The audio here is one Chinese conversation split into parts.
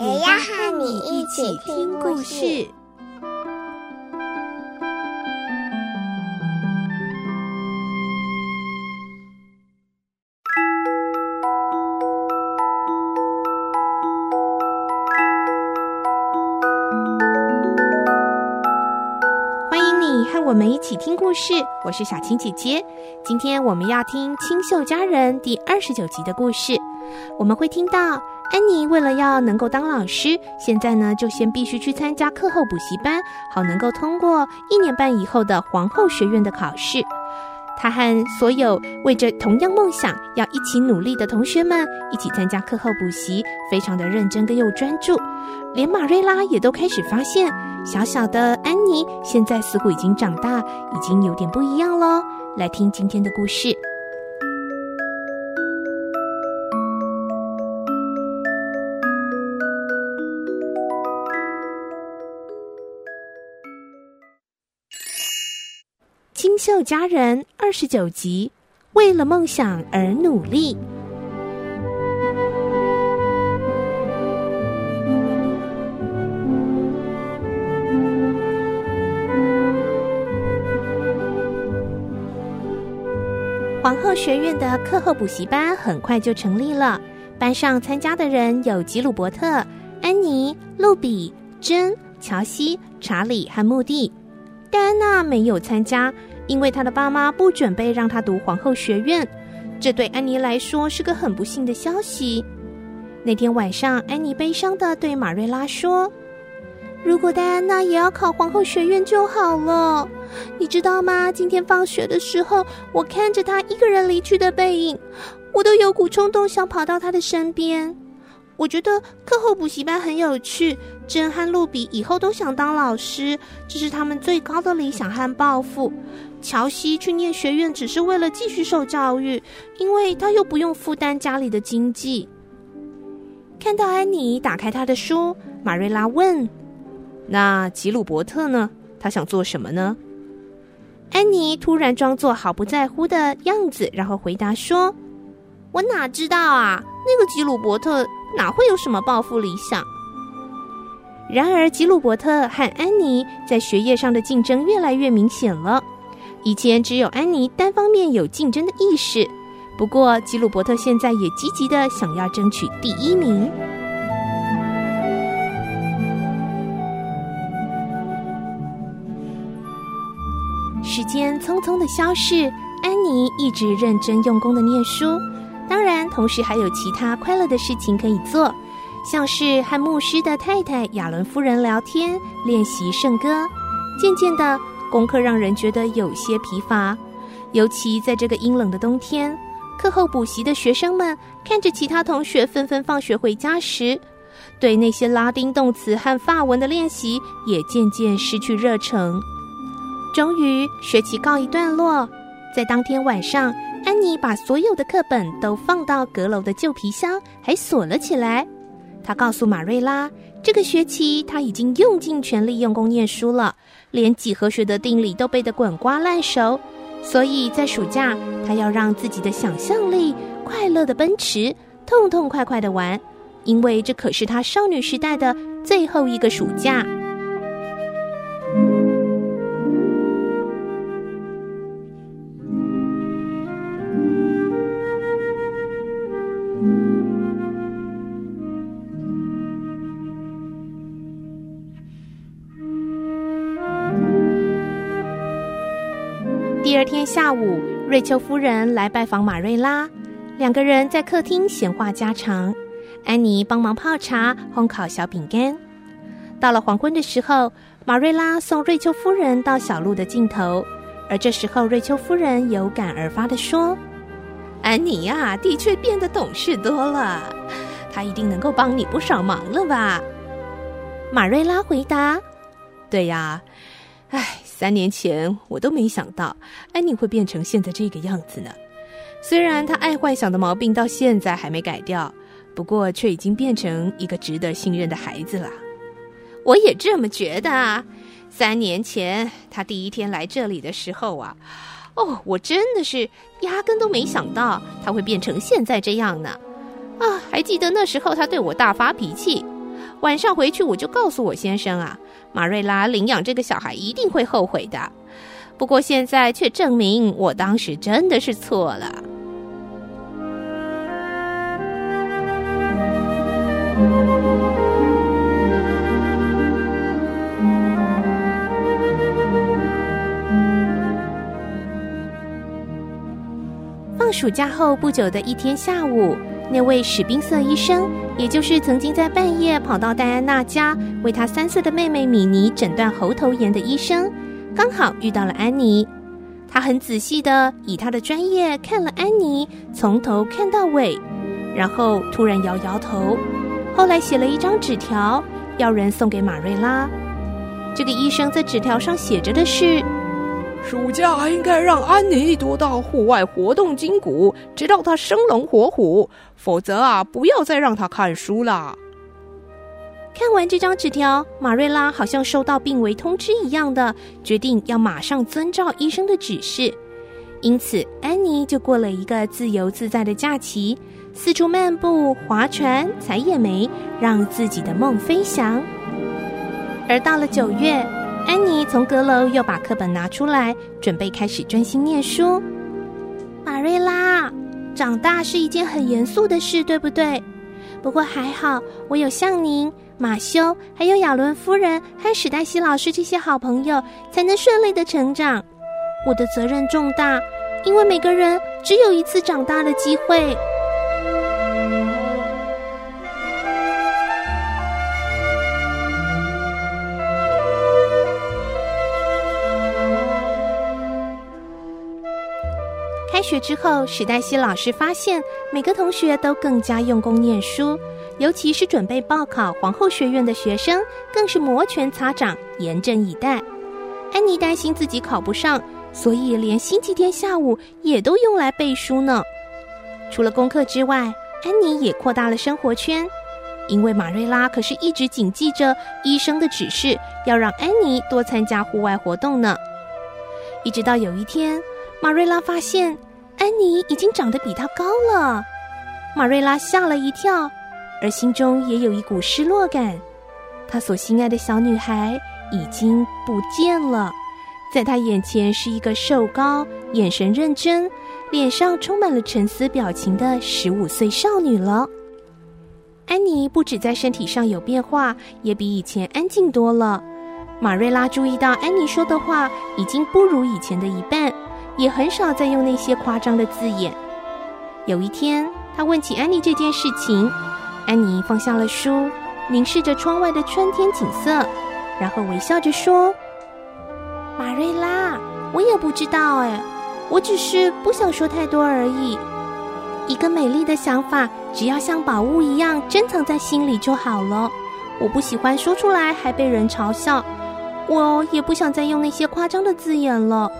也要和你一起听故事。欢迎你和我们一起听故事，我是小青姐姐。今天我们要听《清秀佳人》第二十九集的故事，我们会听到。安妮为了要能够当老师，现在呢就先必须去参加课后补习班，好能够通过一年半以后的皇后学院的考试。她和所有为着同样梦想要一起努力的同学们一起参加课后补习，非常的认真跟又专注。连玛瑞拉也都开始发现，小小的安妮现在似乎已经长大，已经有点不一样喽。来听今天的故事。秀佳人二十九集，为了梦想而努力。皇后学院的课后补习班很快就成立了，班上参加的人有吉鲁伯特、安妮、露比、珍、乔西、查理和穆蒂。戴安娜没有参加。因为她的爸妈不准备让她读皇后学院，这对安妮来说是个很不幸的消息。那天晚上，安妮悲伤地对玛瑞拉说：“如果戴安娜也要考皇后学院就好了，你知道吗？今天放学的时候，我看着她一个人离去的背影，我都有股冲动想跑到她的身边。我觉得课后补习班很有趣，珍和露比以后都想当老师，这是他们最高的理想和抱负。”乔西去念学院只是为了继续受教育，因为他又不用负担家里的经济。看到安妮打开她的书，马瑞拉问：“那吉鲁伯特呢？他想做什么呢？”安妮突然装作毫不在乎的样子，然后回答说：“我哪知道啊？那个吉鲁伯特哪会有什么抱负理想？”然而，吉鲁伯特和安妮在学业上的竞争越来越明显了。以前只有安妮单方面有竞争的意识，不过吉鲁伯特现在也积极的想要争取第一名。时间匆匆的消逝，安妮一直认真用功的念书，当然同时还有其他快乐的事情可以做，像是和牧师的太太亚伦夫人聊天、练习圣歌，渐渐的。功课让人觉得有些疲乏，尤其在这个阴冷的冬天。课后补习的学生们看着其他同学纷纷放学回家时，对那些拉丁动词和法文的练习也渐渐失去热忱。终于，学期告一段落，在当天晚上，安妮把所有的课本都放到阁楼的旧皮箱，还锁了起来。他告诉马瑞拉，这个学期他已经用尽全力用功念书了。连几何学的定理都背得滚瓜烂熟，所以在暑假，他要让自己的想象力快乐的奔驰，痛痛快快的玩，因为这可是他少女时代的最后一个暑假。第二天下午，瑞秋夫人来拜访马瑞拉，两个人在客厅闲话家常。安妮帮忙泡茶、烘烤小饼干。到了黄昏的时候，马瑞拉送瑞秋夫人到小路的尽头，而这时候瑞秋夫人有感而发地说：“安妮呀、的确变得懂事多了，她一定能够帮你不少忙了吧？”马瑞拉回答：“对呀，唉，三年前我都没想到安妮会变成现在这个样子呢。虽然她爱幻想的毛病到现在还没改掉，不过却已经变成一个值得信任的孩子了。我也这么觉得啊。三年前她第一天来这里的时候啊，哦，我真的是压根都没想到她会变成现在这样呢。啊，还记得那时候她对我大发脾气。”晚上回去，我就告诉我先生啊，马瑞拉领养这个小孩一定会后悔的。不过现在却证明我当时真的是错了。放暑假后不久的一天下午。那位史宾瑟医生，也就是曾经在半夜跑到戴安娜家为她三岁的妹妹米妮诊断喉头炎的医生，刚好遇到了安妮。他很仔细地以他的专业看了安妮从头看到尾，然后突然摇摇头，后来写了一张纸条，要人送给马瑞拉。这个医生在纸条上写着的是。暑假应该让安妮多到户外活动筋骨，直到她生龙活虎。否则啊，不要再让她看书了。看完这张纸条，马瑞拉好像收到病危通知一样的，决定要马上遵照医生的指示。因此，安妮就过了一个自由自在的假期，四处漫步、划船、采野莓，让自己的梦飞翔。而到了九月。安妮从阁楼又把课本拿出来，准备开始专心念书。马瑞拉，长大是一件很严肃的事，对不对？不过还好，我有像您、马修，还有亚伦夫人和史黛西老师这些好朋友，才能顺利的成长。我的责任重大，因为每个人只有一次长大的机会。开学之后，史黛西老师发现每个同学都更加用功念书，尤其是准备报考皇后学院的学生，更是摩拳擦掌，严阵以待。安妮担心自己考不上，所以连星期天下午也都用来背书呢。除了功课之外，安妮也扩大了生活圈，因为马瑞拉可是一直谨记着医生的指示，要让安妮多参加户外活动呢。一直到有一天，马瑞拉发现。安妮已经长得比她高了，马瑞拉吓了一跳，而心中也有一股失落感。她所心爱的小女孩已经不见了，在她眼前是一个瘦高、眼神认真、脸上充满了沉思表情的十五岁少女了。安妮不止在身体上有变化，也比以前安静多了。马瑞拉注意到安妮说的话已经不如以前的一半。也很少再用那些夸张的字眼。有一天，他问起安妮这件事情，安妮放下了书，凝视着窗外的春天景色，然后微笑着说：“马瑞拉，我也不知道哎，我只是不想说太多而已。一个美丽的想法，只要像宝物一样珍藏在心里就好了。我不喜欢说出来还被人嘲笑，我也不想再用那些夸张的字眼了。”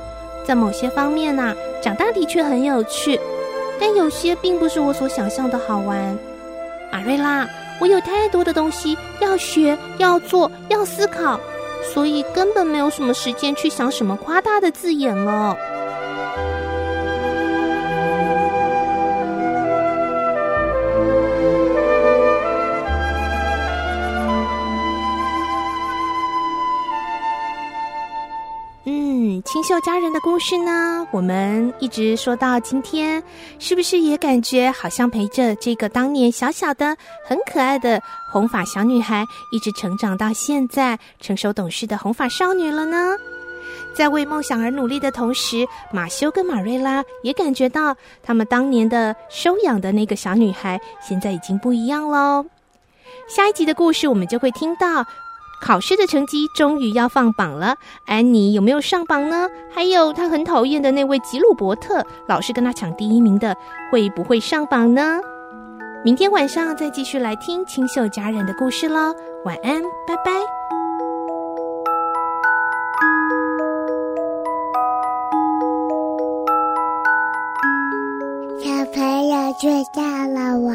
在某些方面呢、啊，长大的确很有趣，但有些并不是我所想象的好玩。马瑞拉，我有太多的东西要学、要做、要思考，所以根本没有什么时间去想什么夸大的字眼了。秀家人的故事呢，我们一直说到今天，是不是也感觉好像陪着这个当年小小的、很可爱的红发小女孩，一直成长到现在成熟懂事的红发少女了呢？在为梦想而努力的同时，马修跟马瑞拉也感觉到，他们当年的收养的那个小女孩，现在已经不一样喽。下一集的故事，我们就会听到。考试的成绩终于要放榜了。安妮有没有上榜呢？还有她很讨厌的那位吉鲁伯特老是跟她抢第一名的会不会上榜呢？明天晚上再继续来听清秀佳人的故事喽晚安拜拜。小朋友睡觉了哇